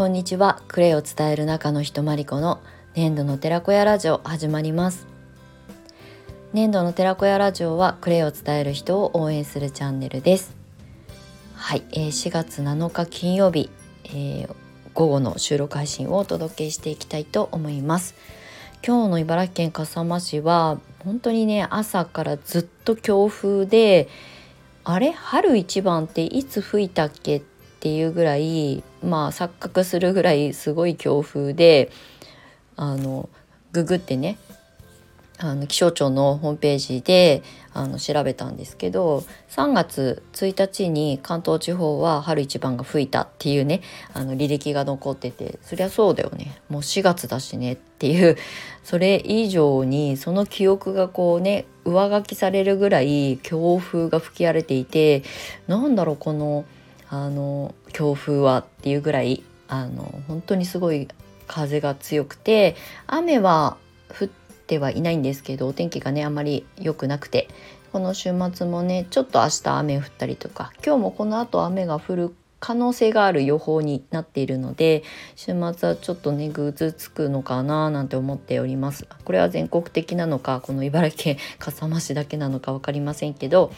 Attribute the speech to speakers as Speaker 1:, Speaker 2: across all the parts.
Speaker 1: こんにちは。クレイを伝える中の人まりこの粘土の寺子屋ラジオ始まります。粘土の寺子屋ラジオはクレイを伝える人を応援するチャンネルです。はい、えー、4月7日金曜日、えー、午後の収録配信をお届けしていきたいと思います。今日の茨城県笠間市は本当にね朝からずっと強風であれ？春一番っていつ吹いたっけっていうぐらいまあ錯覚するぐらいすごい強風であのググってねあの気象庁のホームページであの調べたんですけど3月1日に関東地方は春一番が吹いたっていうねあの履歴が残っててそりゃそうだよね。もう4月だしねっていうそれ以上にその記憶がこうね上書きされるぐらい強風が吹き荒れていてなんだろうこのあの強風はっていうぐらいあの本当にすごい風が強くて雨は降ってはいないんですけどお天気がねあまり良くなくてこの週末もねちょっと明日雨降ったりとか今日もこの後雨が降る可能性がある予報になっているので週末はちょっとねぐずつくのかななんて思っております。これは全国的なのかこの茨城県笠間市だけなのか分かりませんけど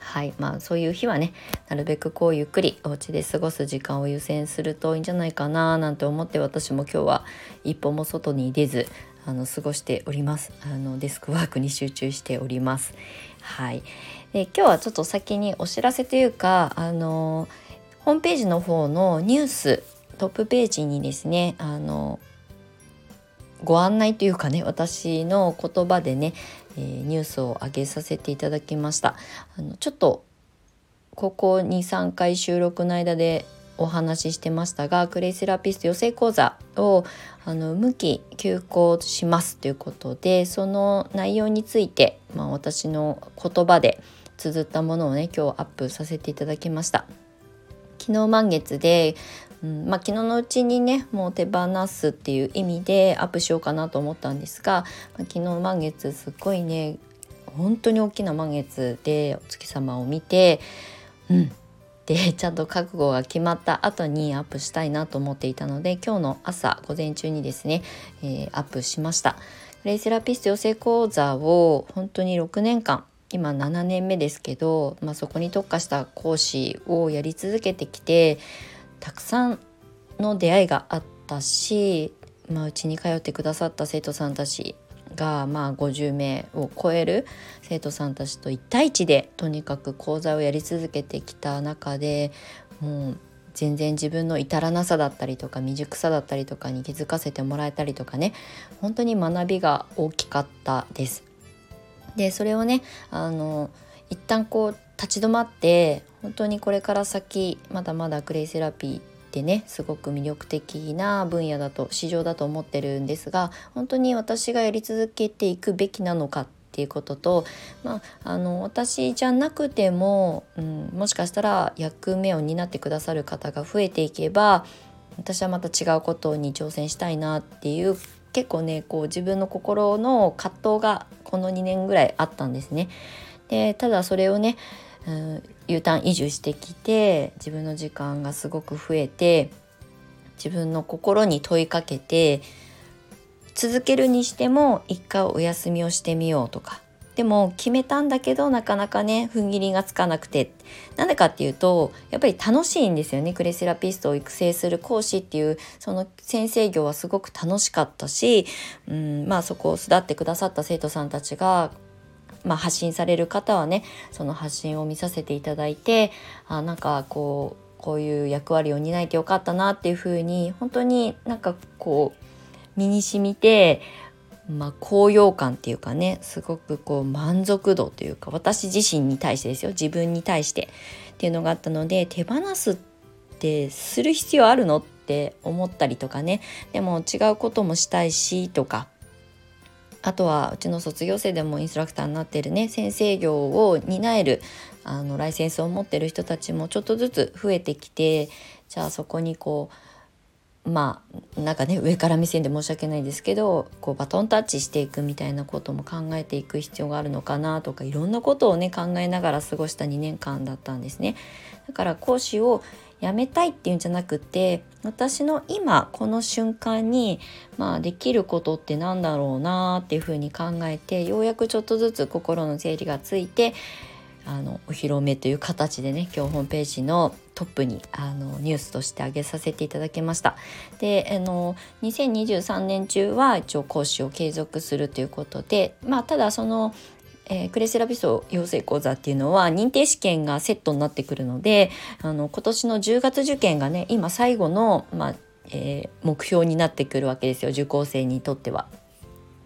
Speaker 1: はい。まあそういう日はねなるべくこうゆっくりお家で過ごす時間を優先するといいんじゃないかななんて思って私も今日は一歩も外に出ずあの過ごしております。あのデスクワークに集中しております。はい。で今日はちょっと先にお知らせというかあのホームページの方のニューストップページにですねあのご案内というかね私の言葉でね、えー、ニュースを上げさせていただきましたあのちょっとここ23回収録の間でお話ししてましたがクレイセラピスト養成講座をあの無期休校しますということでその内容について、まあ、私の言葉で綴ったものをね今日アップさせていただきました。昨日満月で、うんまあ、昨日のうちにねもう手放すっていう意味でアップしようかなと思ったんですが、まあ、昨日満月すっごいね本当に大きな満月でお月様を見てうんでちゃんと覚悟が決まった後にアップしたいなと思っていたので今日の朝午前中にですね、えー、アップしました。レイセラピスト養成講座を本当に6年間今7年目ですけど、まあ、そこに特化した講師をやり続けてきてたくさんの出会いがあったしうち、まあ、に通ってくださった生徒さんたちがまあ50名を超える生徒さんたちと1対1でとにかく講座をやり続けてきた中でもう全然自分の至らなさだったりとか未熟さだったりとかに気づかせてもらえたりとかね本当に学びが大きかったです。でそれをねあの一旦こう立ち止まって本当にこれから先まだまだクレイセラピーってねすごく魅力的な分野だと市場だと思ってるんですが本当に私がやり続けていくべきなのかっていうことと、まあ、あの私じゃなくても、うん、もしかしたら役目を担ってくださる方が増えていけば私はまた違うことに挑戦したいなっていう結構ねこう自分の心の葛藤がこの2年ぐらいあったんですね。でただそれをね、U ターン移住してきて自分の時間がすごく増えて自分の心に問いかけて続けるにしても一回お休みをしてみようとか。でも決めたんだけどなかなかね踏ん切りがつかなくて。なんでかっていうとやっぱり楽しいんですよね。クレセラピストを育成する講師っていうその先生業はすごく楽しかったし、うん、まあそこを育ってくださった生徒さんたちがまあ、発信される方はねその発信を見させていただいてあなんかこうこういう役割を担えてよかったなっていうふうに本当になんかこう身に染みてまあ、高揚感っていうかねすごくこう満足度というか私自身に対してですよ自分に対してっていうのがあったので手放すってする必要あるのって思ったりとかねでも違うこともしたいしとかあとはうちの卒業生でもインストラクターになっているね先生業を担えるあのライセンスを持ってる人たちもちょっとずつ増えてきてじゃあそこにこうまあなんかね上から目線で申し訳ないですけどこうバトンタッチしていくみたいなことも考えていく必要があるのかなとかいろんなことをね考えながら過ごした2年間だったんですね。だから講師を辞めたいっていうんじゃなくて私の今この瞬間に、まあ、できることってなんだろうなっていうふうに考えてようやくちょっとずつ心の整理がついてあのお披露目という形でね今日ホームページのトップにあのニュースとして挙げさせていただきました。であの2023年中は一応講師を継続するということでまあただそのえー、クレセラビスト養成講座っていうのは認定試験がセットになってくるのであの今年の10月受験がね今最後の、まあえー、目標になってくるわけですよ受講生にとっては。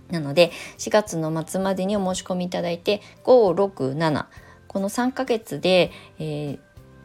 Speaker 1: なので4月の末までにお申し込みいただいて567この3ヶ月で、えー、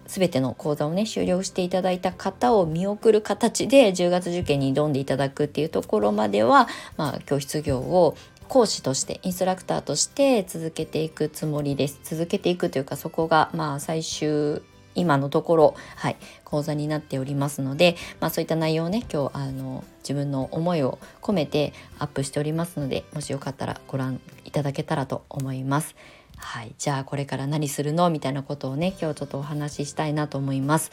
Speaker 1: 全ての講座をね終了していただいた方を見送る形で10月受験に挑んでいただくっていうところまでは、まあ、教室業を講師としてインストラクターとして続けていくつもりです続けていくというかそこがまあ最終今のところ、はい、講座になっておりますので、まあ、そういった内容をね今日あの自分の思いを込めてアップしておりますのでもしよかったらご覧いただけたらと思います。はい、じゃあこれから何するの？みたいなことをね今日ちょっとお話ししたいなと思います。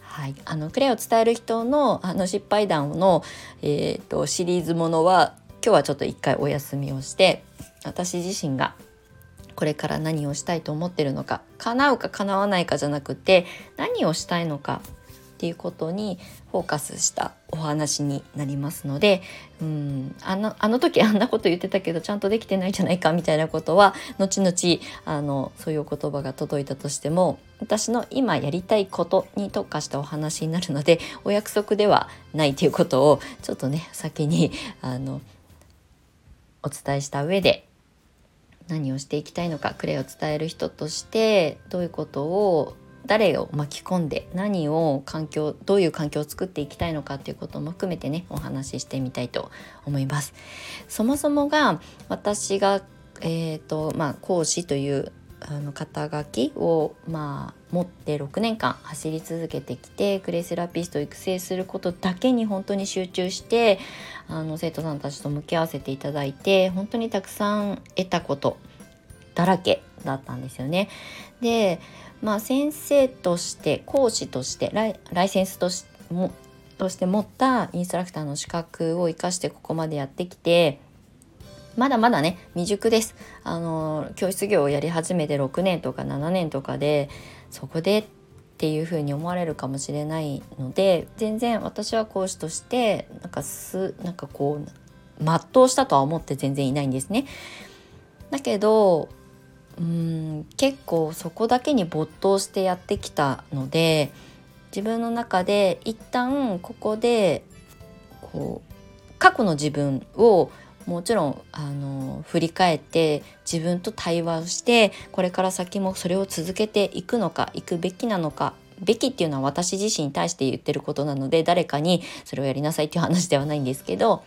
Speaker 1: はい、あのクレアを伝える人のあの失敗談の、えーと、シリーズものは今日はちょっと一回お休みをして私自身がこれから何をしたいと思ってるのか叶うか叶わないかじゃなくて何をしたいのかっていうことにフォーカスしたお話になりますのでうんあのあの時 あんなこと言ってたけどちゃんとできてないじゃないかみたいなことは後々あのそういう言葉が届いたとしても私の今やりたいことに特化したお話になるのでお約束ではないということをちょっとね先にあのお伝えした上で何をしていきたいのかクレイを伝える人としてどういうことを誰を巻き込んで何を環境どういう環境を作っていきたいのかっていうことも含めてねお話ししてみたいと思います。そもそもが私が、えーとまあ、講師というあの肩書きを、まあ、持って6年間走り続けてきてクレイセラピストを育成することだけに本当に集中してあの生徒さんたちと向き合わせていただいて本当にたくさん得たことだらけだったんですよね。でまあ、先生として講師としてライセンスとしもとして持ったインストラクターの資格を生かしてここまでやってきてまだまだね未熟ですあの教室業をやり始めて6年とか7年とかでそこでっていう風に思われるかもしれないので全然私は講師としてなんかすなんかこう全うしたとは思って全然いないんですね。だけどうん結構そこだけに没頭してやってきたので自分の中で一旦ここでこう過去の自分をもちろんあの振り返って自分と対話をしてこれから先もそれを続けていくのか行くべきなのかべきっていうのは私自身に対して言ってることなので誰かにそれをやりなさいっていう話ではないんですけど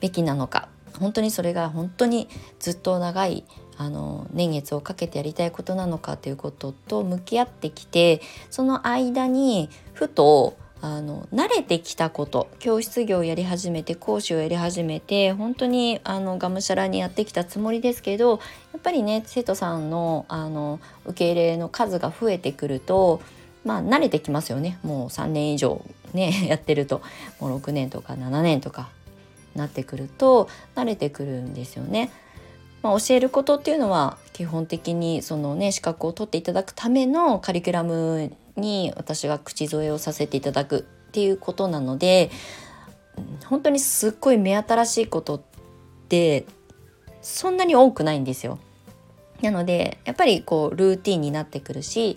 Speaker 1: べきなのか本当にそれが本当にずっと長いあの年月をかけてやりたいことなのかということと向き合ってきてその間にふとあの慣れてきたこと教室業をやり始めて講師をやり始めて本当にあのがむしゃらにやってきたつもりですけどやっぱりね生徒さんのあの受け入れの数が増えてくるとまあ慣れてきますよねもう3年以上ね やってるともう6年とか7年とかなってくると慣れてくるんですよね。まあ、教えることっていうのは基本的にそのね資格を取っていただくためのカリキュラムに私が口添えをさせていただくっていうことなので本当にすっごい目新しいことってそんなに多くないんですよ。なのでやっぱりこうルーティンになってくるし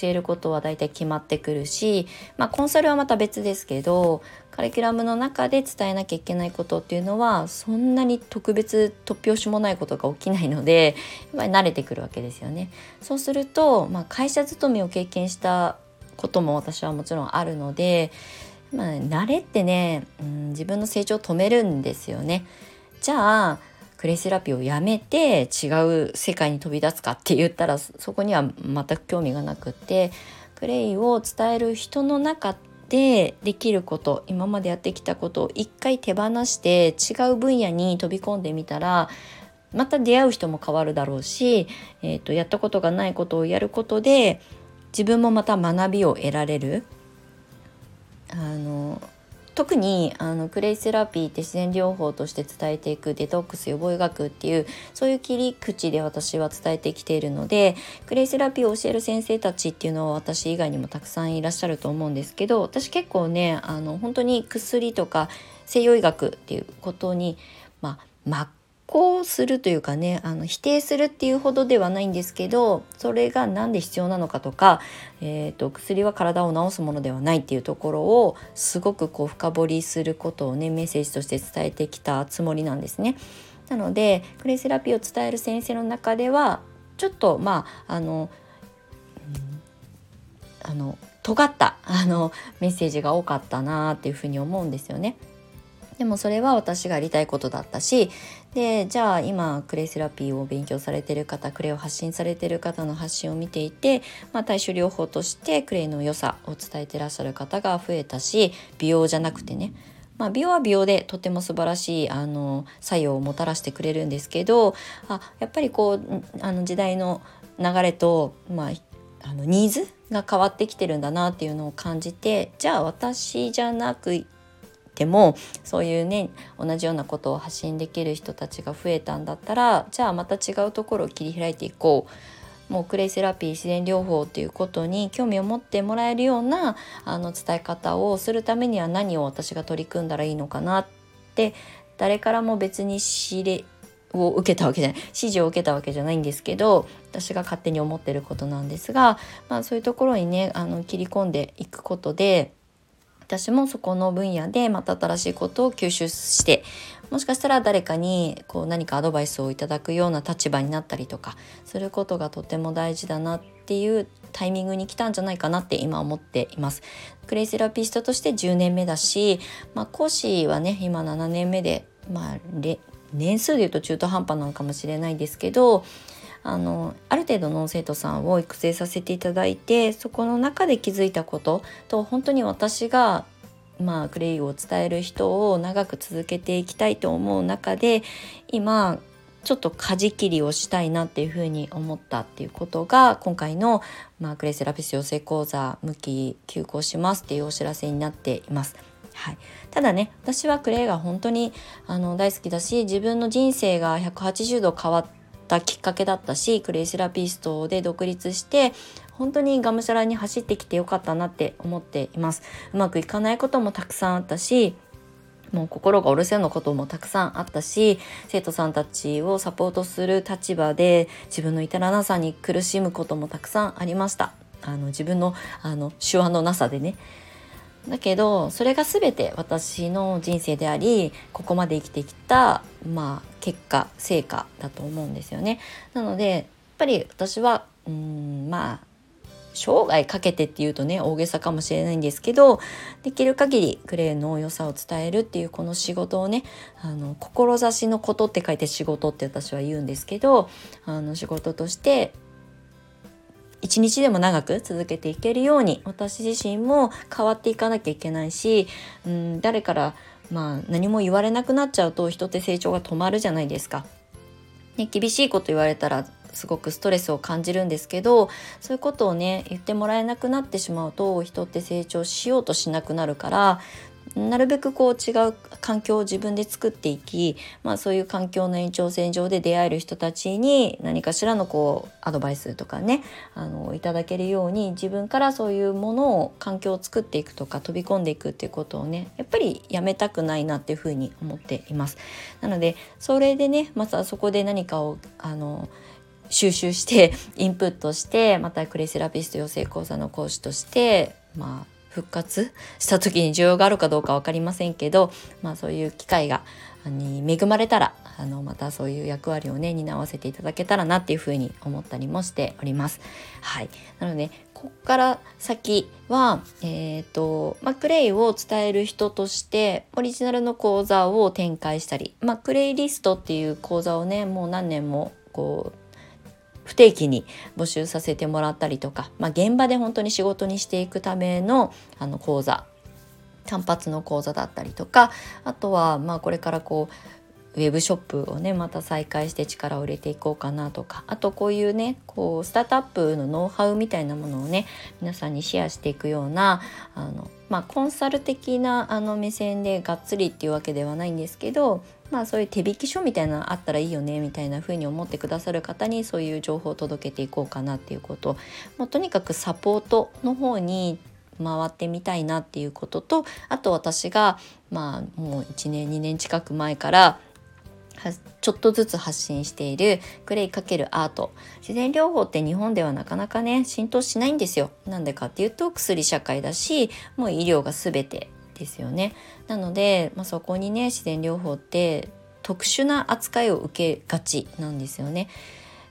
Speaker 1: 教えることは大体決まってくるし、まあ、コンサルはまた別ですけどカリキュラムの中で伝えなきゃいけないことっていうのはそんなに特別突拍子もないことが起きないのでやっぱり慣れてくるわけですよね。そうすると、まあ、会社勤めを経験したことも私はもちろんあるので、まあ、慣れってね、うん、自分の成長を止めるんですよね。じゃあクレイセラピーをやめて違う世界に飛び出すかって言ったらそこには全く興味がなくてクレイを伝える人の中でできること今までやってきたことを一回手放して違う分野に飛び込んでみたらまた出会う人も変わるだろうし、えーと、やったことがないことをやることで自分もまた学びを得られる。あの特にあのクレイセラピーって自然療法として伝えていくデトックス予防医学っていうそういう切り口で私は伝えてきているのでクレイセラピーを教える先生たちっていうのは私以外にもたくさんいらっしゃると思うんですけど私結構ねあの本当に薬とか西洋医学っていうことにまあ真っ抗するというかねあの否定するっていうほどではないんですけどそれが何で必要なのかとか、えーと、薬は体を治すものではないっていうところをすごくこう深掘りすることをねメッセージとして伝えてきたつもりなんですね。なのでクレイセラピーを伝える先生の中ではちょっとまああの、うん、あの尖ったあのメッセージが多かったなっていうふうに思うんですよね。でもそれは私がやりたいことだったしでじゃあ今クレイセラピーを勉強されてる方クレイを発信されてる方の発信を見ていて、まあ、対処療法としてクレイの良さを伝えてらっしゃる方が増えたし美容じゃなくてね。まあ、美容は美容でとても素晴らしいあの作用をもたらしてくれるんですけどあやっぱりこうあの時代の流れと、まあ、あのニーズが変わってきてるんだなっていうのを感じてじゃあ私じゃなくてもそういうね同じようなことを発信できる人たちが増えたんだったらじゃあまた違うところを切り開いていこう。もうクレイセラピー自然療法っていうことに興味を持ってもらえるようなあの伝え方をするためには何を私が取り組んだらいいのかなって誰からも別に指令を受けたわけじゃない指示を受けたわけじゃないんですけど私が勝手に思ってることなんですが、まあ、そういうところにねあの切り込んでいくことで私もそこの分野でまた新しいことを吸収してもしかしたら誰かにこう何かアドバイスをいただくような立場になったりとかすることがとても大事だなっていうタイミングに来たんじゃないかなって今思っています。クレイセラピストとして10年目だし、まあ、講師はね今7年目で、まあ、年数で言うと中途半端なのかもしれないですけどあのある程度の生徒さんを育成させていただいてそこの中で気づいたことと本当に私がまあクレイを伝える人を長く続けていきたいと思う中で今ちょっと舵切りをしたいなっていうふうに思ったっていうことが今回の、まあ、クレイセラピス養成講座向き休校しますっていうお知らせになっています。はい、ただね私はクレイが本当にあの大好きだし自分の人生が180度変わっったきっかけだったしクレイセラピストで独立して本当にがむしゃらに走ってきてよかったなって思っています。うまくいかないこともたくさんあったしもう心が折れせのこともたくさんあったし生徒さんたちをサポートする立場で自分の至らなさに苦しむこともたくさんありました。あの自分のあの手腕のなさでね。だけどそれが全て私の人生でありここまで生きてきた、まあ、結果成果だと思うんですよね。なのでやっぱり私はうんまあ生涯かけてっていうとね大げさかもしれないんですけどできる限りクレイの良さを伝えるっていうこの仕事をねあの志のことって書いて仕事って私は言うんですけどあの仕事として一日でも長く続けていけるように私自身も変わっていかなきゃいけないし、うん、誰からまあ何も言われなくなっちゃうと人って成長が止まるじゃないですか。ね、厳しいこと言われたらすごくストレスを感じるんですけどそういうことをね言ってもらえなくなってしまうと人って成長しようとしなくなるからなるべくこう違う環境を自分で作っていき、まあ、そういう環境の延長線上で出会える人たちに何かしらのこうアドバイスとかねあのいただけるように自分からそういうものを環境を作っていくとか飛び込んでいくっていうことをねやっぱりやめたくないなっていうふうに思っています。なのでそれでねまたそこで何かをあの収集してインプットしてまたクレイセラピスト養成講座の講師としてまあ復活した時に需要があるかどうか分かりませんけど、まあ、そういう機会がに恵まれたらあのまたそういう役割をね担わせていただけたらなっていうふうに思ったりもしております。はい、なのでこっから先は、えーとまあ、クレイを伝える人としてオリジナルの講座を展開したり、まあ、クレイリストっていう講座をねもう何年もこう不定期に募集させてもらったりとか、まあ、現場で本当に仕事にしていくためのあの講座単発の講座だったりとかあとはまあこれからこうウェブショップをねまた再開して力を入れていこうかなとかあとこういうねこうスタートアップのノウハウみたいなものをね皆さんにシェアしていくようなあの、まあ、コンサル的なあの目線でがっつりっていうわけではないんですけどまあそういう手引き書みたいなのあったらいいよねみたいな風に思ってくださる方にそういう情報を届けていこうかなっていうこと。もうとにかくサポートの方に回ってみたいなっていうこととあと私がまあもう1年2年近く前からちょっとずつ発信しているクレイ×アート。自然療法って日本ではなかなかね浸透しないんですよ。なんでかっていうと薬社会だしもう医療が全てですよねなので、まあ、そこにね自然療法って特殊な扱いを受けがちなんですよね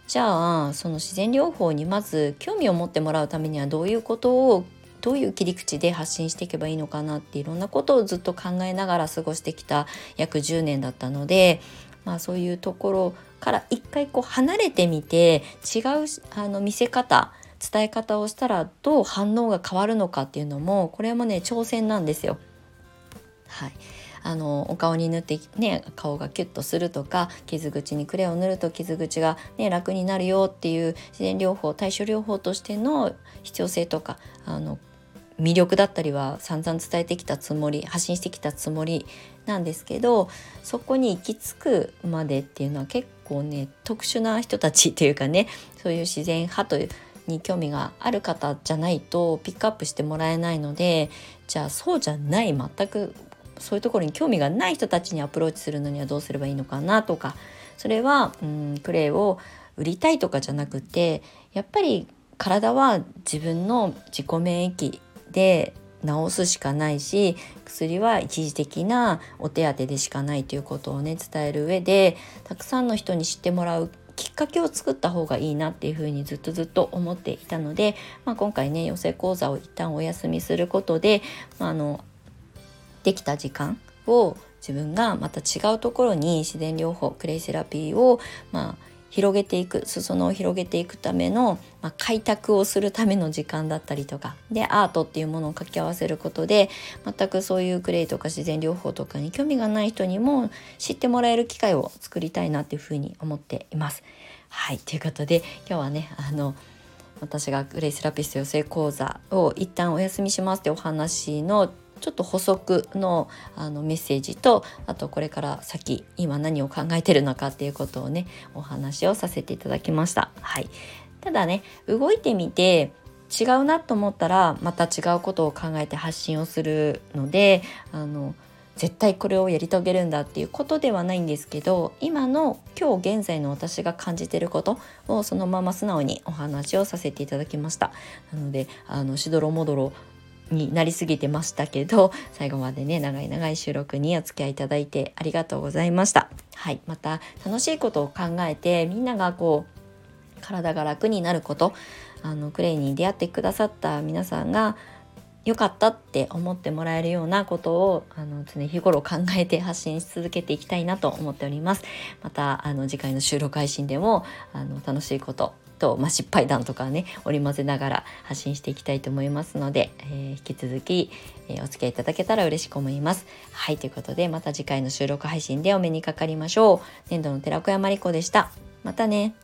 Speaker 1: じゃあその自然療法にまず興味を持ってもらうためにはどういうことをどういう切り口で発信していけばいいのかなっていろんなことをずっと考えながら過ごしてきた約10年だったのでまあ、そういうところから一回こう離れてみて違うあの見せ方伝え方をしたらどう反応が変わるのかっていうのもこれもね挑戦なんですよ。はい。あのお顔に塗ってね顔がキュッとするとか傷口にクレを塗ると傷口が、ね、楽になるよっていう自然療法対処療法としての必要性とかあの魅力だったりは散々伝えてきたつもり発信してきたつもりなんですけどそこに行き着くまでっていうのは結構ね特殊な人たちっていうかねそういう自然派というに興味がある方じゃないとピックアップしてもらえないのでじゃあそうじゃない全くそういうところに興味がない人たちにアプローチするのにはどうすればいいのかなとかそれはうんクレイを売りたいとかじゃなくてやっぱり体は自分の自己免疫で治すしかないし薬は一時的なお手当でしかないということをね伝える上でたくさんの人に知ってもらうきっかけを作った方がいいなっていうふうにずっとずっと思っていたので、まあ、今回ね養成講座を一旦お休みすることで、まあ、あのできた時間を自分がまた違うところに自然療法クレイセラピーをまあ広げていく裾野を広げていくための、まあ、開拓をするための時間だったりとかでアートっていうものを掛け合わせることで全くそういうクレイとか自然療法とかに興味がない人にも知ってもらえる機会を作りたいなっていうふうに思っています。はいということで今日はねあの私がグレイセラピスト養成講座を一旦お休みしますってお話のちょっと補足のあのメッセージとあとこれから先今何を考えてるのかっていうことをねお話をさせていただきました。はい、ただね動いてみて違うなと思ったらまた違うことを考えて発信をするのであの絶対これをやり遂げるんだっていうことではないんですけど今の今日現在の私が感じてることをそのまま素直にお話をさせていただきましたなのであのしどろもどろになりすぎてましたけど最後までね長い長い収録にお付き合いいただいてありがとうございました。はいまた楽しいことを考えてみんながこう体が楽になることあのクレイに出会ってくださった皆さんが良かったって思ってもらえるようなことをあの常日頃考えて発信し続けていきたいなと思っております。またあの次回の収録配信でもあの楽しいことと、まあ、失敗談とかね織り交ぜながら発信していきたいと思いますので、えー、引き続き、えー、お付き合いいただけたら嬉しく思います。はいということでまた次回の収録配信でお目にかかりましょう。年度の寺子山理子でした。またね。